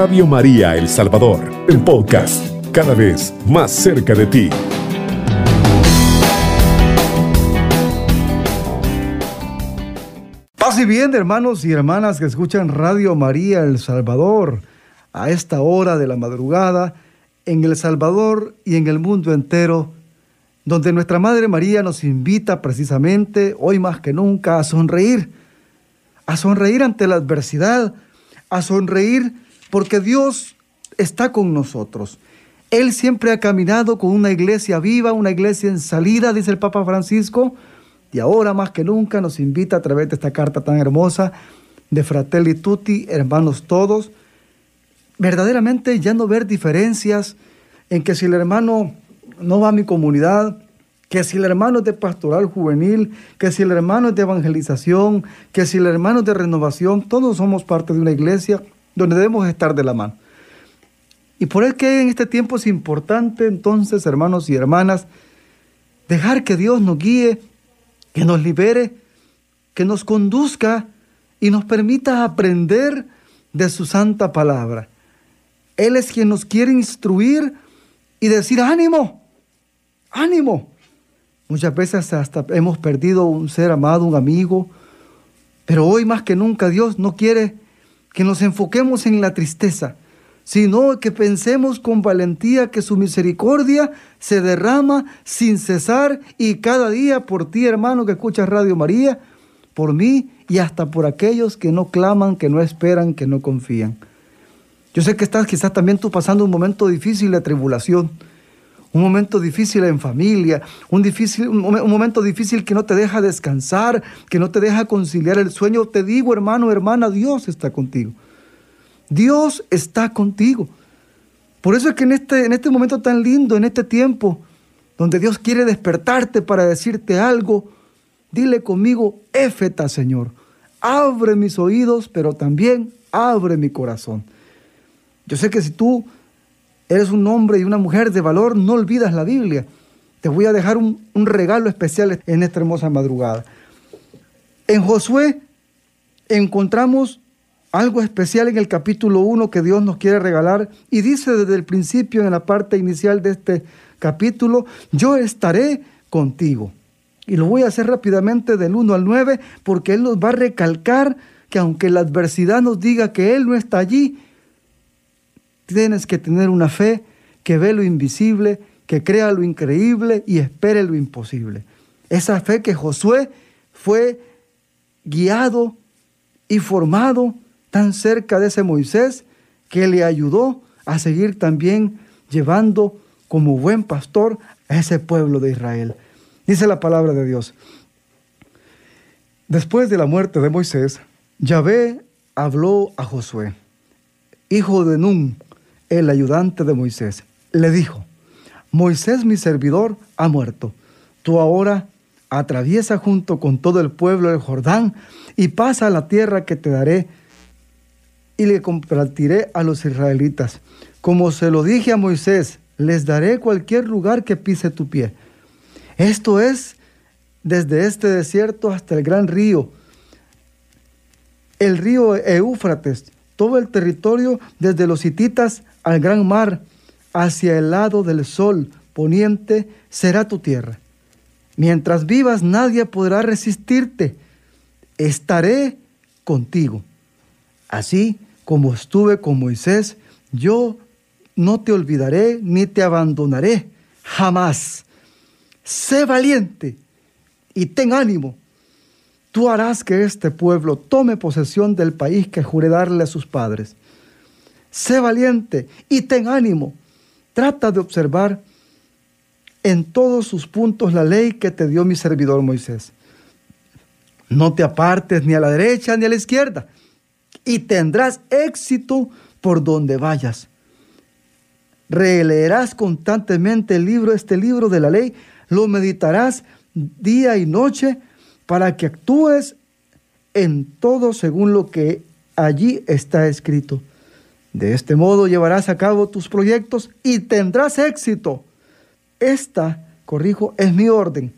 Radio María El Salvador, el podcast, cada vez más cerca de ti. Paz y bien, hermanos y hermanas que escuchan Radio María El Salvador a esta hora de la madrugada en El Salvador y en el mundo entero, donde nuestra Madre María nos invita precisamente hoy más que nunca a sonreír, a sonreír ante la adversidad, a sonreír porque Dios está con nosotros. Él siempre ha caminado con una iglesia viva, una iglesia en salida, dice el Papa Francisco, y ahora más que nunca nos invita a través de esta carta tan hermosa de Fratelli Tutti, hermanos todos, verdaderamente ya no ver diferencias en que si el hermano no va a mi comunidad, que si el hermano es de pastoral juvenil, que si el hermano es de evangelización, que si el hermano es de renovación, todos somos parte de una iglesia donde debemos estar de la mano. Y por eso que en este tiempo es importante entonces, hermanos y hermanas, dejar que Dios nos guíe, que nos libere, que nos conduzca y nos permita aprender de su santa palabra. Él es quien nos quiere instruir y decir, ánimo, ánimo. Muchas veces hasta hemos perdido un ser amado, un amigo, pero hoy más que nunca Dios no quiere que nos enfoquemos en la tristeza, sino que pensemos con valentía que su misericordia se derrama sin cesar y cada día por ti, hermano, que escuchas Radio María, por mí y hasta por aquellos que no claman, que no esperan, que no confían. Yo sé que estás quizás también tú pasando un momento difícil de tribulación, un momento difícil en familia, un, difícil, un, momento difícil que no te deja descansar, que no te deja conciliar el sueño. Te digo, hermano, hermana, Dios está contigo. Dios está contigo. Por eso es que en este, en este momento tan lindo, en este tiempo, donde Dios quiere despertarte para decirte algo, dile conmigo, éfeta, Señor. Abre mis oídos, pero también abre mi corazón. Yo sé que si tú eres un hombre y una mujer de valor, no olvidas la Biblia. Te voy a dejar un, regalo especial en esta hermosa madrugada. En Josué encontramos algo especial en el capítulo 1 que Dios nos quiere regalar y dice desde el principio en la parte inicial de este capítulo, yo estaré contigo. Y lo voy a hacer rápidamente del 1 al 9 porque Él nos va a recalcar que aunque la adversidad nos diga que Él no está allí, Tienes que tener una fe que ve lo invisible, que crea lo increíble y espere lo imposible. Esa fe que Josué fue guiado y formado tan cerca de ese Moisés que le ayudó a seguir también llevando como buen pastor a ese pueblo de Israel. Dice la palabra de Dios. Después de la muerte de Moisés, Yahvé habló a Josué, hijo de Nun, el ayudante de Moisés, le dijo, Moisés mi servidor ha muerto. Tú ahora atraviesa junto con todo el pueblo el Jordán y pasa a la tierra que te daré y le compartiré a los israelitas. Como se lo dije a Moisés, les daré cualquier lugar que pise tu pie. Esto es desde este desierto hasta el gran río, el río Eufrates, todo el territorio desde los hititas al gran mar, hacia el lado del sol poniente, será tu tierra. Mientras vivas nadie podrá resistirte. Estaré contigo. Así como estuve con Moisés, yo no te olvidaré ni te abandonaré jamás. Sé valiente y ten ánimo. Tú harás que este pueblo tome posesión del país que juré darle a sus padres sé valiente y ten ánimo. Trata de observar en todos sus puntos la ley que te dio mi servidor Moisés. No te apartes ni a la derecha ni a la izquierda, y tendrás éxito por donde vayas. Releerás constantemente el libro, este libro de la ley, lo meditarás día y noche para que actúes en todo según lo que allí está escrito. De este modo llevarás a cabo tus proyectos y tendrás éxito. Esta, corrijo, es mi orden.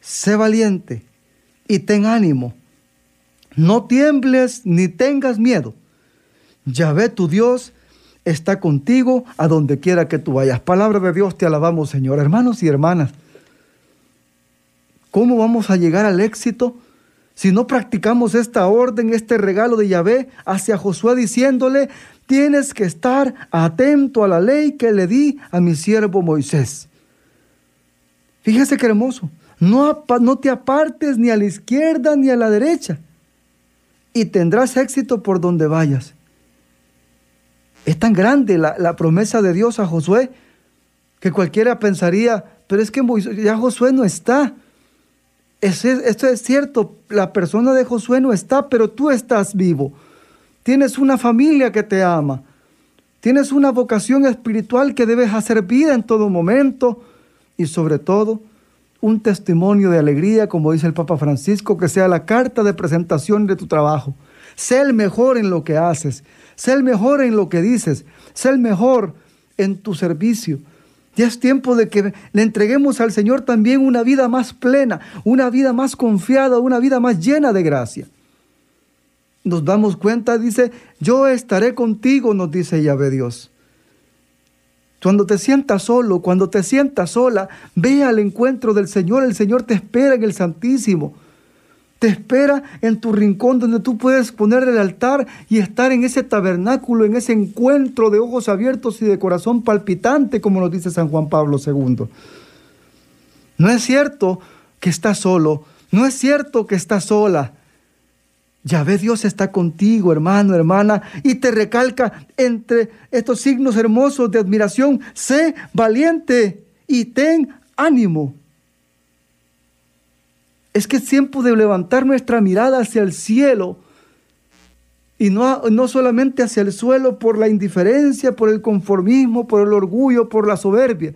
Sé valiente y ten ánimo. No tiembles ni tengas miedo. Yahvé tu Dios está contigo a donde quiera que tú vayas. Palabra de Dios, te alabamos, Señor. Hermanos y hermanas, ¿cómo vamos a llegar al éxito si no practicamos esta orden, este regalo de Yahvé hacia Josué diciéndole, tienes que estar atento a la ley que le di a mi siervo Moisés? Fíjese qué hermoso. No, no te apartes ni a la izquierda ni a la derecha y tendrás éxito por donde vayas. Es tan grande la, promesa de Dios a Josué que cualquiera pensaría, pero es que ya Josué no está. Esto es cierto, la persona de Josué no está, pero tú estás vivo. Tienes una familia que te ama. Tienes una vocación espiritual que debes hacer vida en todo momento y sobre todo un testimonio de alegría, como dice el Papa Francisco, que sea la carta de presentación de tu trabajo. Sé el mejor en lo que haces, sé el mejor en lo que dices, sé el mejor en tu servicio. Ya es tiempo de que le entreguemos al Señor también una vida más plena, una vida más confiada, una vida más llena de gracia. Nos damos cuenta, dice, yo estaré contigo, nos dice Yahvé Dios. Cuando te sientas solo, cuando te sientas sola, ve al encuentro del Señor. El Señor te espera en el Santísimo. Te espera en tu rincón donde tú puedes poner el altar y estar en ese tabernáculo, en ese encuentro de ojos abiertos y de corazón palpitante, como nos dice San Juan Pablo II. No es cierto que estás solo, no es cierto que estás sola. Ya ve, Dios está contigo, hermano, hermana, y te recalca entre estos signos hermosos de admiración, sé valiente y ten ánimo. Es que es tiempo de levantar nuestra mirada hacia el cielo y no, no solamente hacia el suelo por la indiferencia, por el conformismo, por el orgullo, por la soberbia.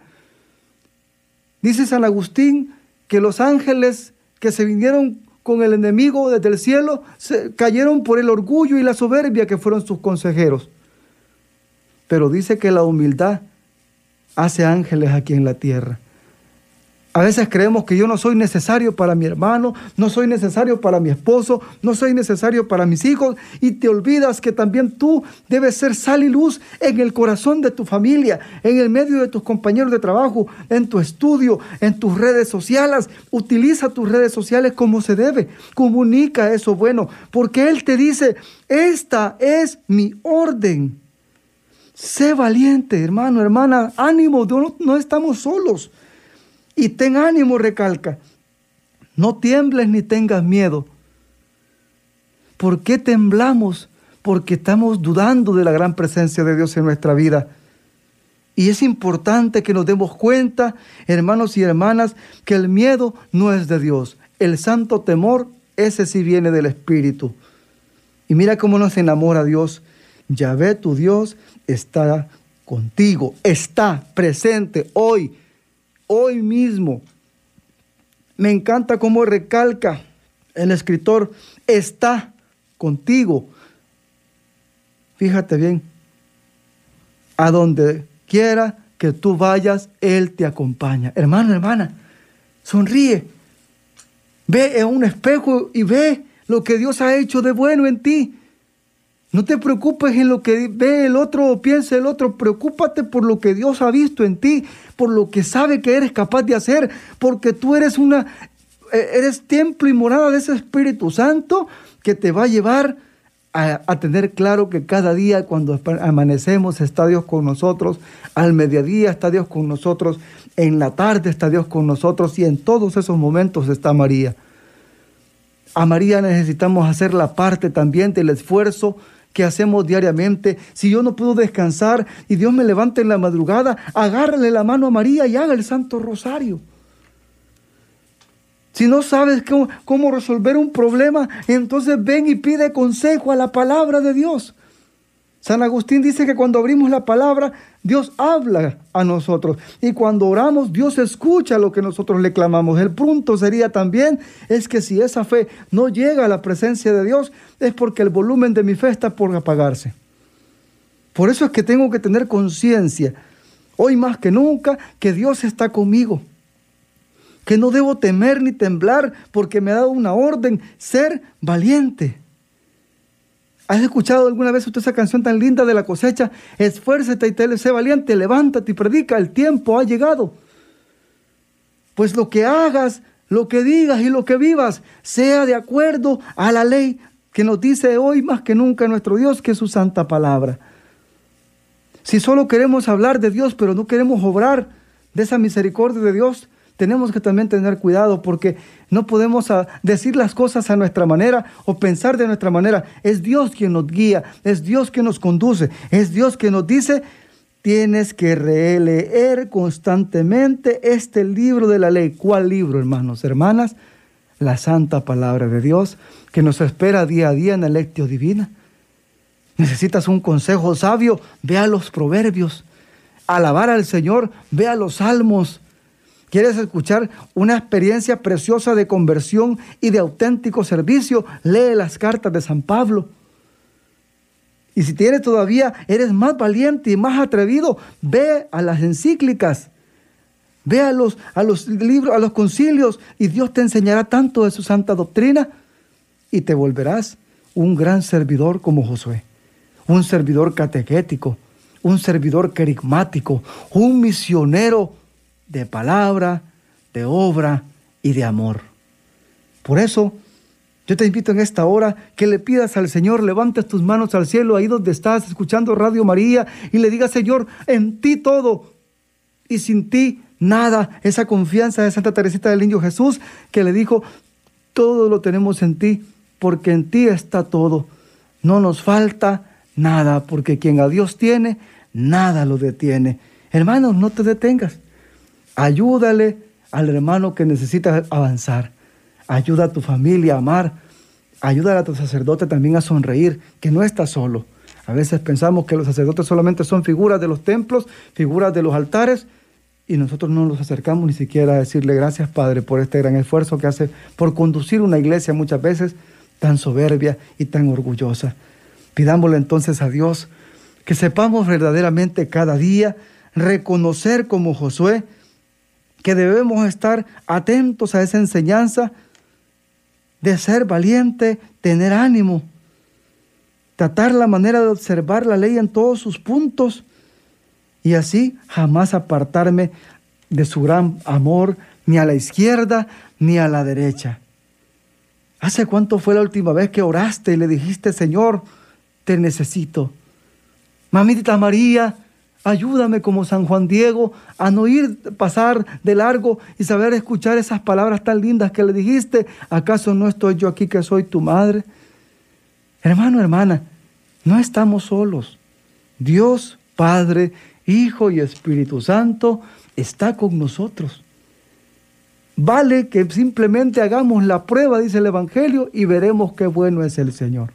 Dice San Agustín que los ángeles que se vinieron con el enemigo desde el cielo, cayeron por el orgullo y la soberbia que fueron sus consejeros. Pero dice que la humildad hace ángeles aquí en la tierra. A veces creemos que yo no soy necesario para mi hermano, no soy necesario para mi esposo, no soy necesario para mis hijos y te olvidas que también tú debes ser sal y luz en el corazón de tu familia, en el medio de tus compañeros de trabajo, en tu estudio, en tus redes sociales. Utiliza tus redes sociales como se debe. Comunica eso bueno, porque Él te dice, esta es mi orden. Sé valiente, hermano, hermana, ánimo, no, estamos solos. Y ten ánimo, recalca. No tiembles ni tengas miedo. ¿Por qué temblamos? Porque estamos dudando de la gran presencia de Dios en nuestra vida. Y es importante que nos demos cuenta, hermanos y hermanas, que el miedo no es de Dios. El santo temor, ese sí viene del Espíritu. Y mira cómo nos enamora Dios. Yahvé, tu Dios, está contigo, está presente hoy hoy mismo. Me encanta cómo recalca el escritor, está contigo. Fíjate bien, a donde quiera que tú vayas, Él te acompaña. Hermano, hermana, sonríe. Ve en un espejo y ve lo que Dios ha hecho de bueno en ti. No te preocupes en lo que ve el otro o piensa el otro, preocúpate por lo que Dios ha visto en ti, por lo que sabe que eres capaz de hacer, porque tú eres una eh, eres templo y morada de ese Espíritu Santo que te va a llevar a, a, tener claro que cada día cuando amanecemos está Dios con nosotros, al mediodía está Dios con nosotros, en la tarde está Dios con nosotros y en todos esos momentos está María. A María necesitamos hacer la parte también del esfuerzo que hacemos diariamente. Si yo no puedo descansar y Dios me levanta en la madrugada, agárrale la mano a María y haga el Santo Rosario. Si no sabes cómo, cómo resolver un problema, entonces ven y pide consejo a la palabra de Dios. San Agustín dice que cuando abrimos la palabra, Dios habla a nosotros. Y cuando oramos, Dios escucha lo que nosotros le clamamos. El punto sería también es que si esa fe no llega a la presencia de Dios, es porque el volumen de mi fe está por apagarse. Por eso es que tengo que tener conciencia, hoy más que nunca, que Dios está conmigo. Que no debo temer ni temblar porque me ha dado una orden, ser valiente. ¿Has escuchado alguna vez usted esa canción tan linda de la cosecha? Esfuérzate y te sé valiente, levántate y predica, el tiempo ha llegado. Pues lo que hagas, lo que digas y lo que vivas, sea de acuerdo a la ley que nos dice hoy más que nunca nuestro Dios, que es su santa palabra. Si solo queremos hablar de Dios, pero no queremos obrar de esa misericordia de Dios, tenemos que también tener cuidado porque no podemos ah, decir las cosas a nuestra manera o pensar de nuestra manera. Es Dios quien nos guía, es Dios quien nos conduce, es Dios quien nos dice, tienes que releer constantemente este libro de la ley. ¿Cuál libro, hermanos, hermanas? La santa palabra de Dios que nos espera día a día en la lectio divina. Necesitas un consejo sabio, ve a los proverbios. Alabar al Señor, ve a los salmos ¿Quieres escuchar una experiencia preciosa de conversión y de auténtico servicio? Lee las cartas de San Pablo. Y si tienes todavía, eres más valiente y más atrevido, ve a las encíclicas. Ve a los, a los libros, a los concilios y Dios te enseñará tanto de su santa doctrina y te volverás un gran servidor como Josué, un servidor catequético, un servidor carismático, un misionero de palabra, de obra y de amor. Por eso, yo te invito en esta hora que le pidas al Señor, levantes tus manos al cielo ahí donde estás escuchando Radio María y le digas, Señor, en ti todo y sin ti nada. Esa confianza de Santa Teresita del Niño Jesús que le dijo, todo lo tenemos en ti porque en ti está todo. No nos falta nada porque quien a Dios tiene, nada lo detiene. Hermanos, no te detengas. Ayúdale al hermano que necesita avanzar. Ayuda a tu familia a amar. Ayuda a tu sacerdote también a sonreír, que no está solo. A veces pensamos que los sacerdotes solamente son figuras de los templos, figuras de los altares, y nosotros no nos acercamos ni siquiera a decirle gracias, Padre, por este gran esfuerzo que hace por conducir una iglesia muchas veces tan soberbia y tan orgullosa. Pidámosle entonces a Dios que sepamos verdaderamente cada día reconocer como Josué que debemos estar atentos a esa enseñanza de ser valiente, tener ánimo, tratar la manera de observar la ley en todos sus puntos y así jamás apartarme de su gran amor ni a la izquierda ni a la derecha. ¿Hace cuánto fue la última vez que oraste y le dijiste, Señor, te necesito? Mamita María, Ayúdame como San Juan Diego a no ir pasar de largo y saber escuchar esas palabras tan lindas que le dijiste. ¿Acaso no estoy yo aquí que soy tu madre? Hermano, hermana, no estamos solos. Dios, Padre, Hijo y Espíritu Santo está con nosotros. Vale que simplemente hagamos la prueba, dice el Evangelio, y veremos qué bueno es el Señor.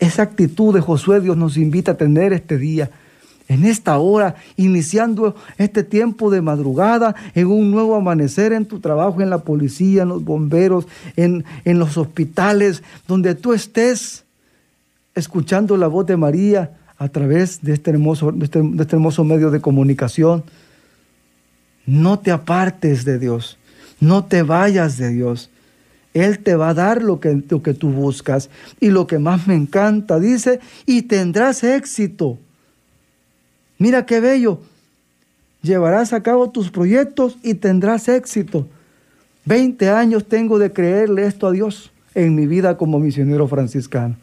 Esa actitud de Josué Dios nos invita a tener este día en esta hora, iniciando este tiempo de madrugada, en un nuevo amanecer en tu trabajo, en la policía, en los bomberos, en, los hospitales, donde tú estés escuchando la voz de María a través de este hermoso, de este, este hermoso medio de comunicación. No te apartes de Dios, no te vayas de Dios. Él te va a dar lo que, lo que tú buscas. Y lo que más me encanta, dice, y tendrás éxito. Mira qué bello. Llevarás a cabo tus proyectos y tendrás éxito. Veinte años tengo de creerle esto a Dios en mi vida como misionero franciscano.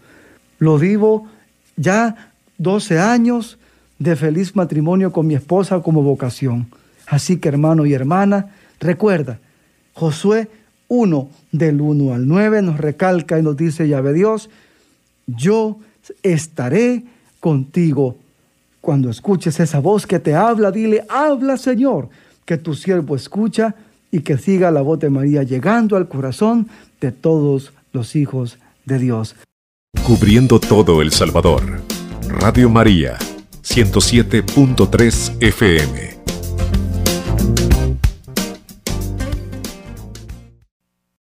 Lo vivo ya 12 años de feliz matrimonio con mi esposa como vocación. Así que hermano y hermana, recuerda, Josué 1 del 1 al 9 nos recalca y nos dice, llave Dios, yo estaré contigo cuando escuches esa voz que te habla, dile, habla Señor, que tu siervo escucha y que siga la voz de María llegando al corazón de todos los hijos de Dios. Cubriendo todo El Salvador. Radio María, 107.3 FM.